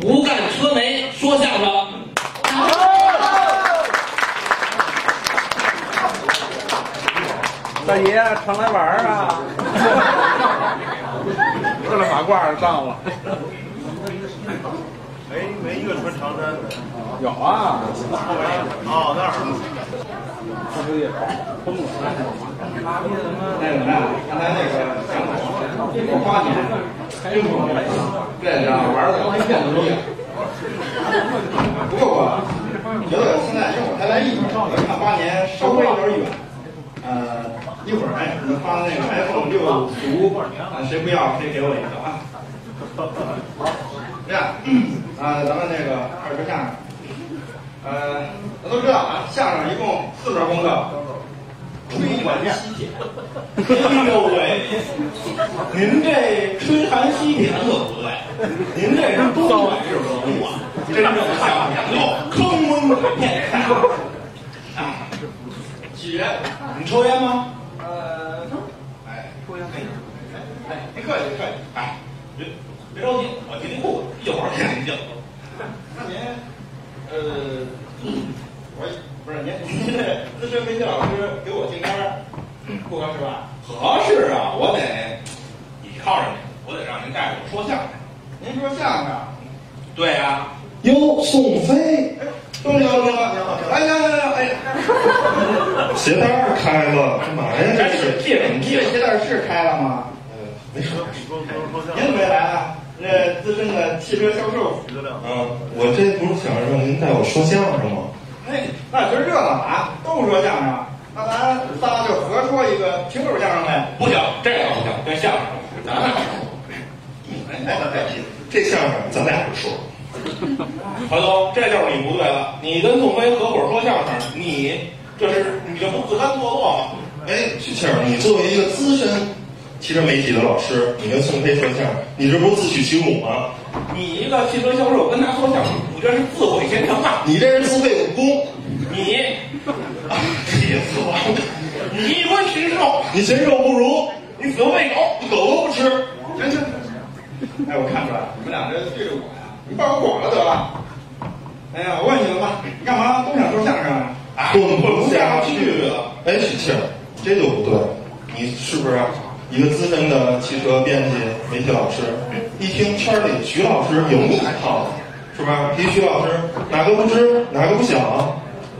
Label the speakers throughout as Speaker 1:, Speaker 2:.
Speaker 1: 不干车媒说相声。
Speaker 2: 大爷常来玩儿啊！这了马褂上了。
Speaker 3: 没没一个穿长衫的。
Speaker 2: 有啊。
Speaker 3: 哦，那儿。
Speaker 2: 这不也疯了？
Speaker 4: 那个啥，刚才那个我八年，真不容易，这家伙玩的跟骗子一样。不过我觉得现在我才来一年，我看八年稍微有点远。呃，一会儿哎，你们发那个 iPhone 六图，啊，谁不要谁给我一个啊。这样，啊，咱们那个二说相声，呃，大家都知道啊，相声一共四门功课。吹寒吸铁，哎呦喂！您这吹寒吸铁可不对，您这是东北式文物啊！真正相声讲究坑蒙拐骗啊！起源，你抽烟吗？呃，哎，抽烟可以。哎，别客气，别客气。哎，别别着急，我提提裤子，一会儿给您敬。那您，呃，您，您这资深媒体老师给我敬杆儿，不合适吧？合适啊，我得倚靠着您，我得让您带着我说相声。您说相声？对啊。
Speaker 5: 哟，宋飞，
Speaker 4: 东哥，东哥，你好，哎呀呀呀，哎呀，
Speaker 5: 鞋带儿开了，干嘛呀？这是
Speaker 4: 这你这鞋带是开了吗？
Speaker 5: 呃，没事。
Speaker 4: 您怎么没来啊？这资深的汽车销售。
Speaker 5: 嗯，我这不是想让您带我说相声吗？
Speaker 4: 哎，那今儿这么晚都说相声，那咱仨就合说一个听口相声呗？
Speaker 1: 不行，这个不行，这相声咱俩
Speaker 5: 这相声咱俩说。
Speaker 1: 华东，这就是你不对了。你跟宋飞合伙说相声，你这是你这不自甘堕落吗？
Speaker 5: 哎，许庆，你作为一个资深汽车媒体的老师，你跟宋飞说相声，你这不是自取其辱吗？
Speaker 1: 你一个汽车销售跟他说相声，你这是自毁前程啊！
Speaker 5: 你这是自废武功。
Speaker 1: 你，气死我了！你一关禽兽，
Speaker 5: 你禽兽不如，
Speaker 1: 你死喂狗，
Speaker 5: 狗都不吃。
Speaker 4: 行行。哎，我看出来了你们俩这对着我呀，你把我广了得了。哎呀，我问你了吧，你干嘛都想说相声啊？
Speaker 5: 滚不下去了。哎，许庆，这就不对。你是不是一个资深的汽车编辑、媒体老师？一听圈里徐老师有你套，是吧？提徐老师哪个不知哪个不想？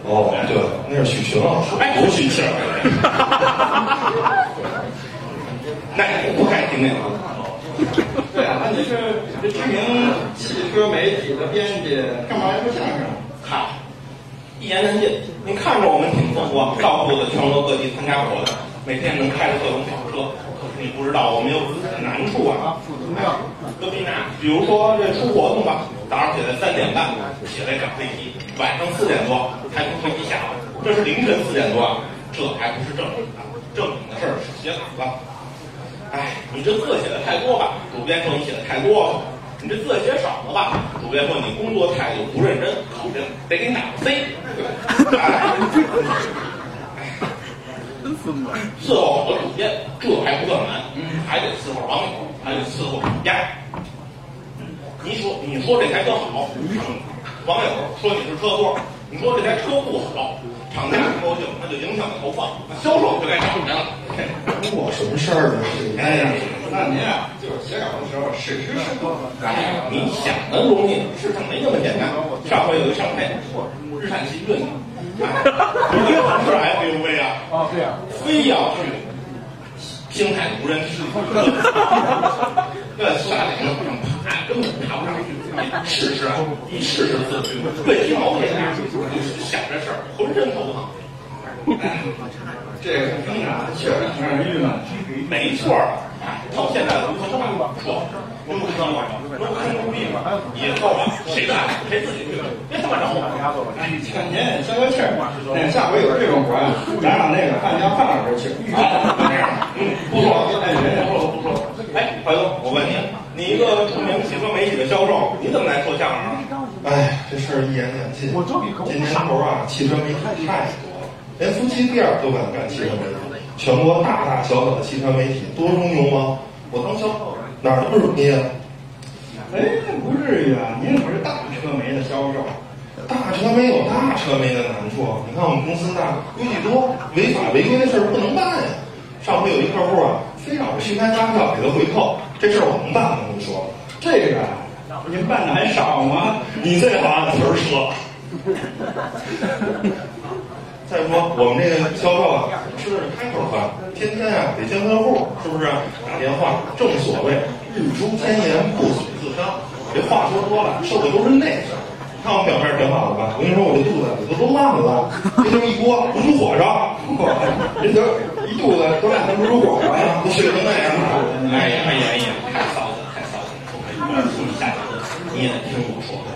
Speaker 5: 哦，对，那是许群老师，不是许庆。
Speaker 1: 那我不该听那个。
Speaker 4: 对啊，那你是这知名汽车媒体的编辑，干嘛来说相声？
Speaker 1: 嗨，一言难尽。您看着我们挺风光，到处的全国各地参加活动，每天能开着各种跑车。你不知道，我们有自己的难处啊。怎么样？都比难。比如说这出活动吧，早上起来三点半起来赶飞机，晚上四点多才从飞机下来，这是凌晨四点多啊。这还不是正经的，正经的事儿是写稿子。哎，你这字写的太多吧？主编说你写的太多了。你这字写少了吧？主编说你工作态度不认真，考评得给你打个 C。伺候好主编，这还不算难，还得伺候网友，还得伺候厂家。你说，你说这台车好，网友说你是车托；你说这台车不好，厂家不高兴，那就影响了投放，那销售就该找人了。
Speaker 5: 我什么事儿呢？
Speaker 4: 哎呀，那您啊，就是写稿的时候实时适度。
Speaker 1: 哎，你想的容易，事情没那么简单。上回有一上配，日产奇骏，一个是 SUV 啊，
Speaker 2: 啊，对呀，
Speaker 1: 非要去平海无人区，那山顶上爬根本爬不上去。你试试啊，你试试自己，对鸡毛也难，想这事儿浑身头疼。
Speaker 4: 这个听着确实挺让人郁闷。
Speaker 1: 没错儿，到现在的流行话说，入坑了，入坑入壁了，以后啊，谁干谁自己去，别他妈找我。
Speaker 4: 哎，您消消气儿，那下回有这种活呀，咱让那个范家范老师去。
Speaker 1: 好，就这样。嗯，不错，哎，人家说的不错。哎，怀东，我问你，你一个著名汽车媒体的销售，你怎么来说相声啊？
Speaker 5: 哎，这事儿一言难尽。这年头啊，汽车媒体太多了，连夫妻店都敢干汽车媒体。全国大大小小的汽车媒体多中用吗？我当销售哪儿都不容易啊！
Speaker 4: 那哎，不至于啊，您可是大车媒的销售。
Speaker 5: 大车没有大车媒的难处，你看我们公司那规矩多，违法违规的事儿不能办呀。上回有一客户啊，非让我去开发票给他回扣，这事儿我能办吗？你说？
Speaker 4: 这个您办的还少吗？
Speaker 5: 你最好按词儿说。再说我们这个销售啊，吃的是开口饭，天天啊得见客户，是不是？打电话，正所谓日出千言，不损自伤。这话说多了，受的都是内伤。看我表面挺好的吧？我跟你说，我这肚子里头都烂了，这就是一锅不出火烧，
Speaker 4: 人都一肚子都烂成不出火了呀，
Speaker 5: 都血成那样了。
Speaker 1: 哎呀哎呀哎呀，太骚气了，太骚气了！我跟你下你也得听我说话。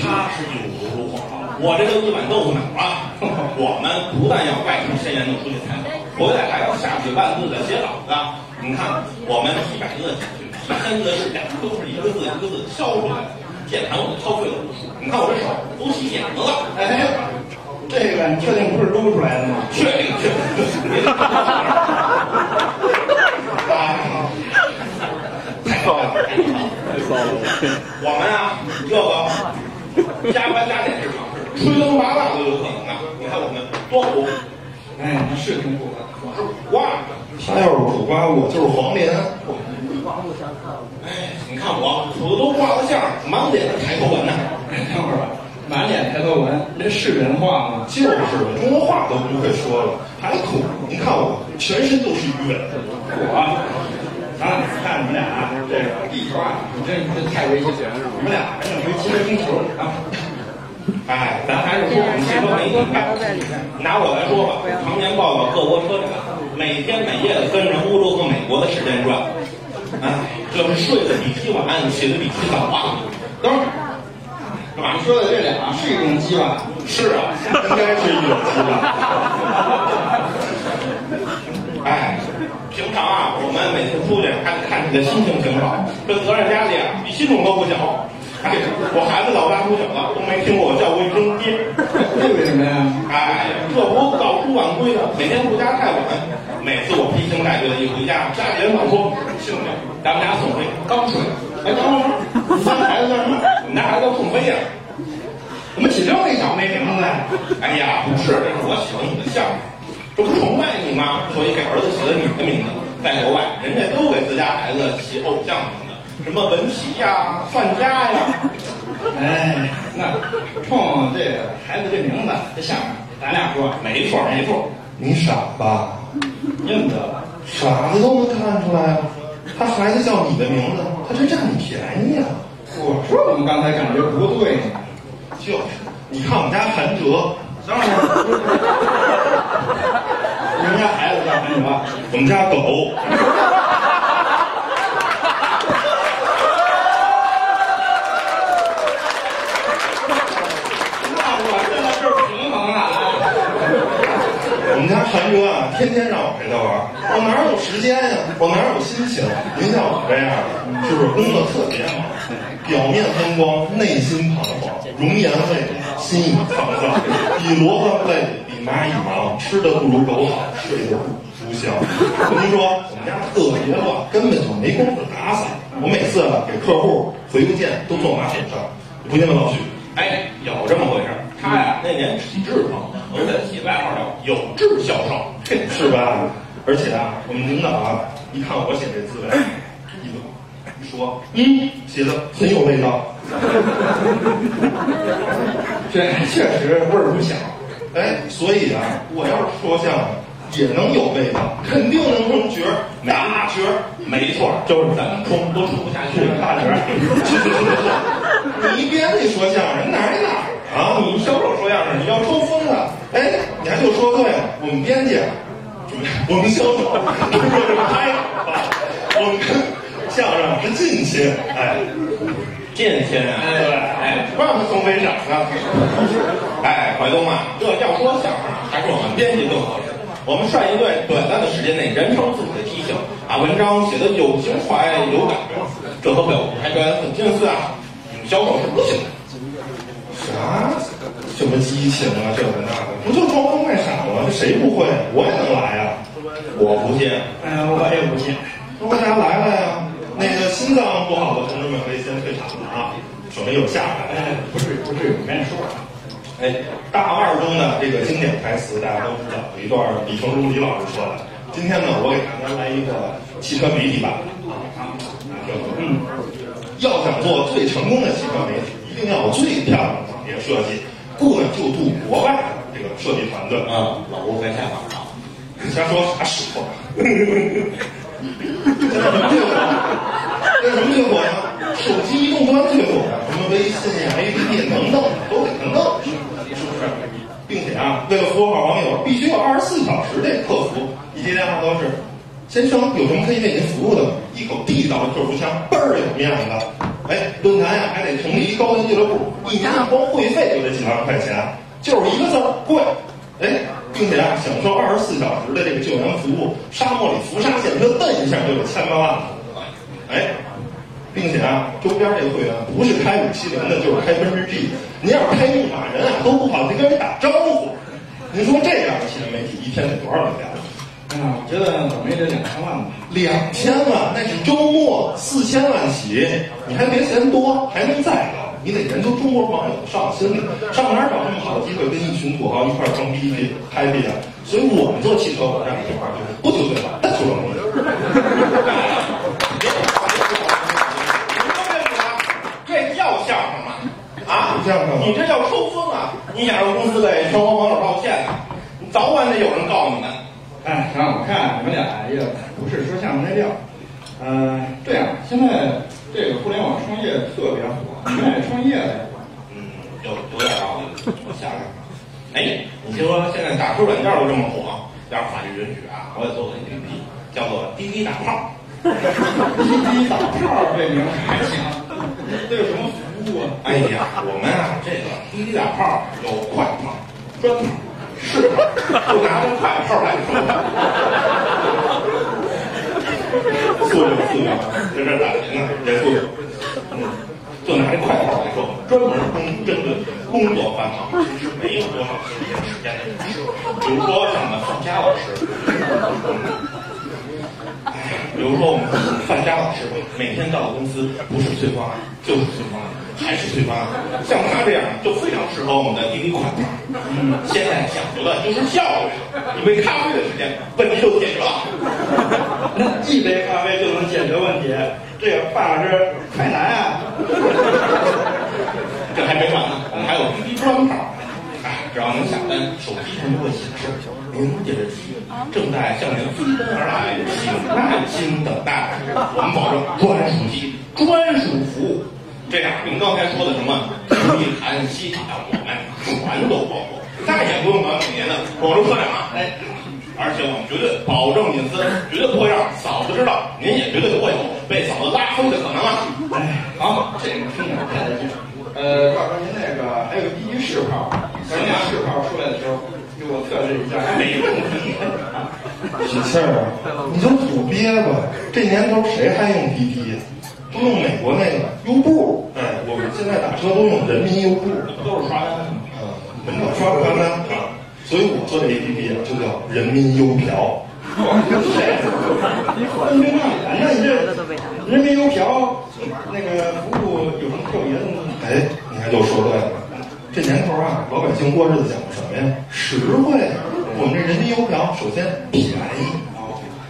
Speaker 1: 他是一股如火烧，我这个一碗豆腐脑啊！我们不但要外出千言的出去采访，回来还要下几万字的写稿子。你看，我们几百个进去，一千个字典都是一个字一个字敲出来的。键盘我都敲碎了无数，你看我这手都起茧子了。
Speaker 4: 哎，这个你确定不是撸出来的吗？
Speaker 1: 确定确定。太骚了，
Speaker 2: 太骚了！
Speaker 1: 我们啊，这个加班加点是吹灯拔蜡都有可能啊。你看我们多苦，
Speaker 4: 哎，是挺苦的。
Speaker 1: 我是苦瓜。
Speaker 5: 他要是苦瓜，我就是黄连。
Speaker 1: 哎，你看我苦的都挂了相，满脸的抬头纹呢。
Speaker 4: 等会儿吧，满脸抬头纹，这是人话吗？
Speaker 5: 就是中国话都不会说了，还苦？你看我全身都是鱼尾。
Speaker 4: 我啊，看你们俩啊，这个地球啊，你这这太危险了？你们俩还想回机械星球啊？
Speaker 1: 哎，咱还是说我们汽车媒体吧。拿我来说吧，常年报道各国车展，每天每夜的跟着欧洲和美国的时间转。哎，这是睡得比鸡晚，起得比鸡早啊！
Speaker 4: 等会儿，干嘛？你说的这俩是一种鸡吧？
Speaker 1: 是啊，
Speaker 5: 应该是一种鸡吧？
Speaker 1: 哎，平常啊，我们每次出去还得看你的心情挺好，这责任压力啊，比心种都不小。哎，我孩子老大不小了，都没听过我叫过一声爹。
Speaker 4: 为什么呀？
Speaker 1: 哎，这不早出晚归的，每天回家太晚。每次我披星戴月的一回家，家里人老说：“兄弟，咱们家宋飞刚睡。”哎，等会儿，你家孩子叫什么？我们家孩子叫宋飞呀。
Speaker 4: 怎么起这么一小没名字呀？
Speaker 1: 哎呀，不是，这是我喜欢你的相声，这不崇拜你吗？所以给儿子起了你的名字。在国外，人家都给自家孩子起偶像什么文琪呀、范家呀。
Speaker 4: 哎，那冲这个孩子这名字，这相声，咱俩说，
Speaker 1: 没错没错，
Speaker 5: 你傻吧？
Speaker 4: 认得了。
Speaker 5: 傻子都能看出来啊！他孩子叫你的名字，他是占你便宜啊！
Speaker 4: 我说怎么刚才感觉不对呢？
Speaker 5: 就是，你看我们家韩哲，
Speaker 4: 当然，你们家孩子叫韩 哲，
Speaker 5: 我们家狗，
Speaker 4: 那我这个是平衡啊！
Speaker 5: 我们家韩哥啊，天天让我陪他玩儿，我哪有时间呀、我哪有心情？您像我这样的，是不是工作特别忙，表面风光，内心彷徨，容颜未了，心已沧桑，比骡子累，比蚂蚁忙，吃的不如狗好，睡得不如香。您说我们家特别乱，根本就没工夫打扫。我每次啊给客户回邮件都坐马桶上，不信问老许。
Speaker 1: 哎，有这么回事儿。他呀，那年体质好，我给他起外号叫“有志销售”，
Speaker 5: 是吧？而且啊，我们领导啊，一看我写这资料，一乐，一说，嗯，写的很有味道。
Speaker 4: 这确实味儿不小。
Speaker 5: 哎，所以啊，我要是说相声也能有味道，肯定能成角儿，大角儿。
Speaker 1: 没错，就是咱们冲都冲不下去。
Speaker 4: 大角儿，
Speaker 5: 你编辑说相声哪儿哪儿啊？
Speaker 1: 你销售说相声，你要抽风啊！
Speaker 5: 哎，你还就说对了，我们编辑，我们销售，这是拍啊，我们跟相声是近亲，哎，
Speaker 1: 近亲啊，
Speaker 5: 对
Speaker 1: 哎，怪不得宋飞长呢。哎，怀东啊，这要说相声啊，还是我们编辑更合适。我们善于在短暂的时间内燃烧自己的激情，把文章写得有情怀、有感觉，这和表台表演很近似啊。你们销售是不行的。
Speaker 5: 啥？什么激情啊，这个那个，不就装疯卖傻吗？这谁不会？我也能来呀、
Speaker 1: 我不信，
Speaker 4: 哎，我也不信。
Speaker 5: 那为啥来了呀？那个心脏不好的同志们可以先退场了啊，省得有下来。
Speaker 4: 哎，不是不是，我跟你说啊，
Speaker 5: 哎，大腕中的这个经典台词大家都知道，有一段李成儒李老师说的。今天呢，我给大家来一个汽车媒体版啊啊，嗯，要想做最成功的汽车媒体，一定要有最漂亮的网页设计，过就渡国外的这个设计团队
Speaker 1: 啊，老吴在下方啊，
Speaker 5: 你瞎说啥实话？这什么结果？这什么结果呀？手机移动端最火呀，什么微信呀、APP 能弄都得能弄，是不是？并且啊，为了服务好网友，必须有二十四小时的客服，一接电话都是：“先生，有什么可以为您服务的？”一口地道的客服腔，倍儿有面子。哎，论坛呀还得成立一高端俱乐部，一年光会费就得几万块钱，就是一个字儿贵。哎，并且啊，享受二十四小时的这个救援服务，沙漠里浮沙线车蹬一下就有千八万了。哎，并且啊，周边这个会员不是开五七零的，就是开奔驰 G。您要是开牧马人啊，都不好去跟人打招呼。您说这样的新闻媒体一天得多少流量？
Speaker 4: 哎呀，我觉得怎么也得两千万吧。
Speaker 5: 两千万，那是周末四千万起，你还别嫌多，还能再高。你得研究中国网友的上心理，上哪儿找这么好的机会跟一群土豪一块儿装逼去 happy 啊？所以我们做汽车网站这块儿就是不求最好，但求容易。
Speaker 1: 这叫相声吗？啊，
Speaker 5: 相声
Speaker 1: 你这叫抽风啊！你想让公司给全国网友道歉啊？你早晚得有人告你们。
Speaker 4: 哎，行，我看你们俩也不是说相声那料。呃，对啊，现在这个互联网创业特别火，你们创业了。
Speaker 1: 嗯，有有点道理。我想想，哎，你听说现在打车软件都这么火，要是法律允许啊，我也做个 APP，叫做滴滴打炮。
Speaker 4: 滴滴打炮这名还行，这有什么服务啊？
Speaker 1: 哎呀，我们啊，这个滴滴打炮有快炮、专、炮，就拿这快炮来说。素质素质，在这打钱呢，这素质。嗯，就拿这快炮来说，专门工针对工作繁忙，其实没有多少休闲时间的人，比如说像我们范佳老师。哎，比如说我们范佳老师吧，每天到公司不是催方案就是催方案，还是催方案。像他这样就非常适合我们的滴滴快跑。嗯，现在讲究的就是效率，一杯咖啡的时间，问题就解决了。
Speaker 4: 那一杯咖啡就能解决问题，这个范老师太难啊！
Speaker 1: 这还没完呢，我们还有滴滴专跑。哎，只要能下单，手机上就会显示您这个机正在向您飞奔而来，请耐心等待。我们保证专属机、专属服务。这样，您刚才说的什么一谈、西塔，我们全都包括，再也不用管每年的广州车展了。哎，而且我们绝对保证隐私，绝对不会让嫂子知道，您也绝对不会有被嫂子拉黑的可能啊！
Speaker 4: 哎，好，这个听着太得劲。呃，到时候您那个还有第一试炮，等那试炮出来的时候，给我测试一下。
Speaker 1: 没问题。
Speaker 5: 喜庆儿，你就土鳖吧！这年头谁还用滴滴呀？都用美国那个优步。哎，我们现在打车都用人民优步，
Speaker 1: 都是刷单的。
Speaker 5: 啊，门口刷不刷单啊？所以我做这 APP 啊，就叫人民优嫖。
Speaker 4: 分明让人那你这人民优嫖那个服务有什么特别的吗？
Speaker 5: 哎，你看又说对了，这年头啊，老百姓过日子讲究什么呀？实惠。我们这人民邮票首先便宜，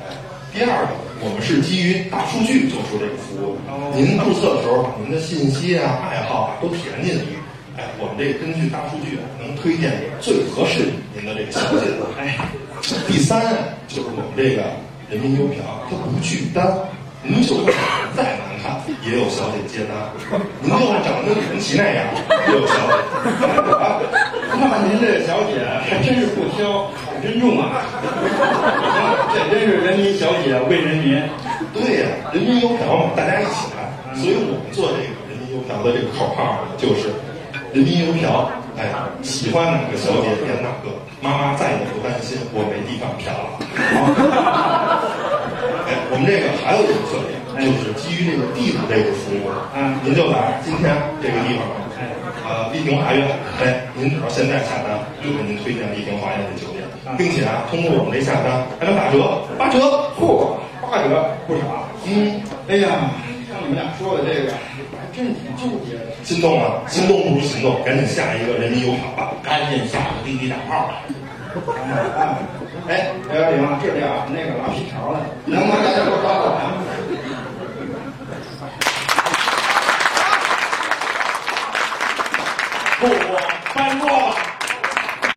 Speaker 5: 哎，第二个，我们是基于大数据做出这个服务。您注册的时候把您的信息啊、爱好啊都填进去，哎，我们这个根据大数据啊，能推荐最合适您的这个小姐。哎，第三就是我们这个人民邮票，它不拒单。您就算长得再难看，也有小姐接单；您就算长得跟李文琪那样，也有小姐。
Speaker 4: 啊，看看您这小姐还真是不挑，好珍重啊！这真是人民小姐为人民。
Speaker 5: 对呀、人民邮票嘛，大家一起来。所以我们做这个人民邮票的这个口号就是“人民邮票”。哎，喜欢哪个小姐点哪个，妈妈再也不担心我没地方嫖了。哎，我们这个还有一个特点，就是基于这个地址这个服务，
Speaker 4: 嗯
Speaker 5: 您就在今天这个地方，呃，丽亭华苑，哎，您只要现在下单，就给您推荐丽亭华苑的酒店，并且啊，通过我们这下单还能打折，八折，
Speaker 4: 嚯，八折不少。
Speaker 5: 嗯，
Speaker 4: 哎呀，像你们俩说的这个，还真是挺纠结的。
Speaker 5: 心动啊？心动不如行动，赶紧下一个人民邮卡吧。
Speaker 1: 赶紧下个滴滴打炮吧。
Speaker 4: 哎，刘小玲，这里啊，那个拉皮条了，能不能大家给我抓过来？
Speaker 1: 不，翻桌吧。